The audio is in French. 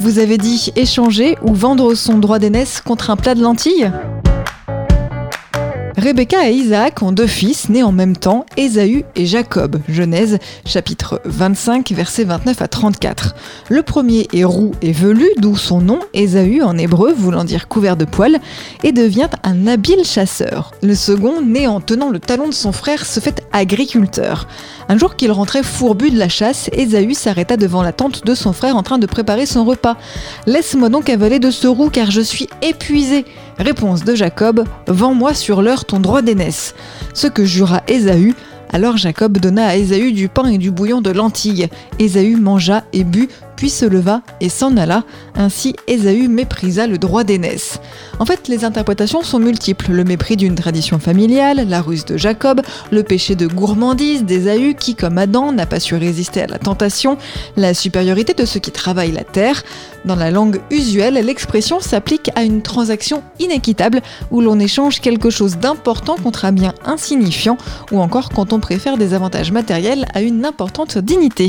Vous avez dit échanger ou vendre son droit d'aînesse contre un plat de lentilles? Rebecca et Isaac ont deux fils nés en même temps, Ésaü et Jacob. Genèse chapitre 25 versets 29 à 34. Le premier est roux et velu, d'où son nom, Ésaü en hébreu voulant dire couvert de poils, et devient un habile chasseur. Le second, né en tenant le talon de son frère, se fait agriculteur. Un jour qu'il rentrait fourbu de la chasse, Ésaü s'arrêta devant la tente de son frère en train de préparer son repas. Laisse-moi donc avaler de ce roux car je suis épuisé. Réponse de Jacob Vends-moi sur l'heure ton droit d'aînesse. Ce que jura Ésaü. Alors Jacob donna à Ésaü du pain et du bouillon de lentilles. Ésaü mangea et but puis se leva et s'en alla. Ainsi, Ésaü méprisa le droit d'aînesse. En fait, les interprétations sont multiples. Le mépris d'une tradition familiale, la ruse de Jacob, le péché de gourmandise d'Ésaü qui, comme Adam, n'a pas su résister à la tentation, la supériorité de ceux qui travaillent la terre. Dans la langue usuelle, l'expression s'applique à une transaction inéquitable où l'on échange quelque chose d'important contre un bien insignifiant ou encore quand on préfère des avantages matériels à une importante dignité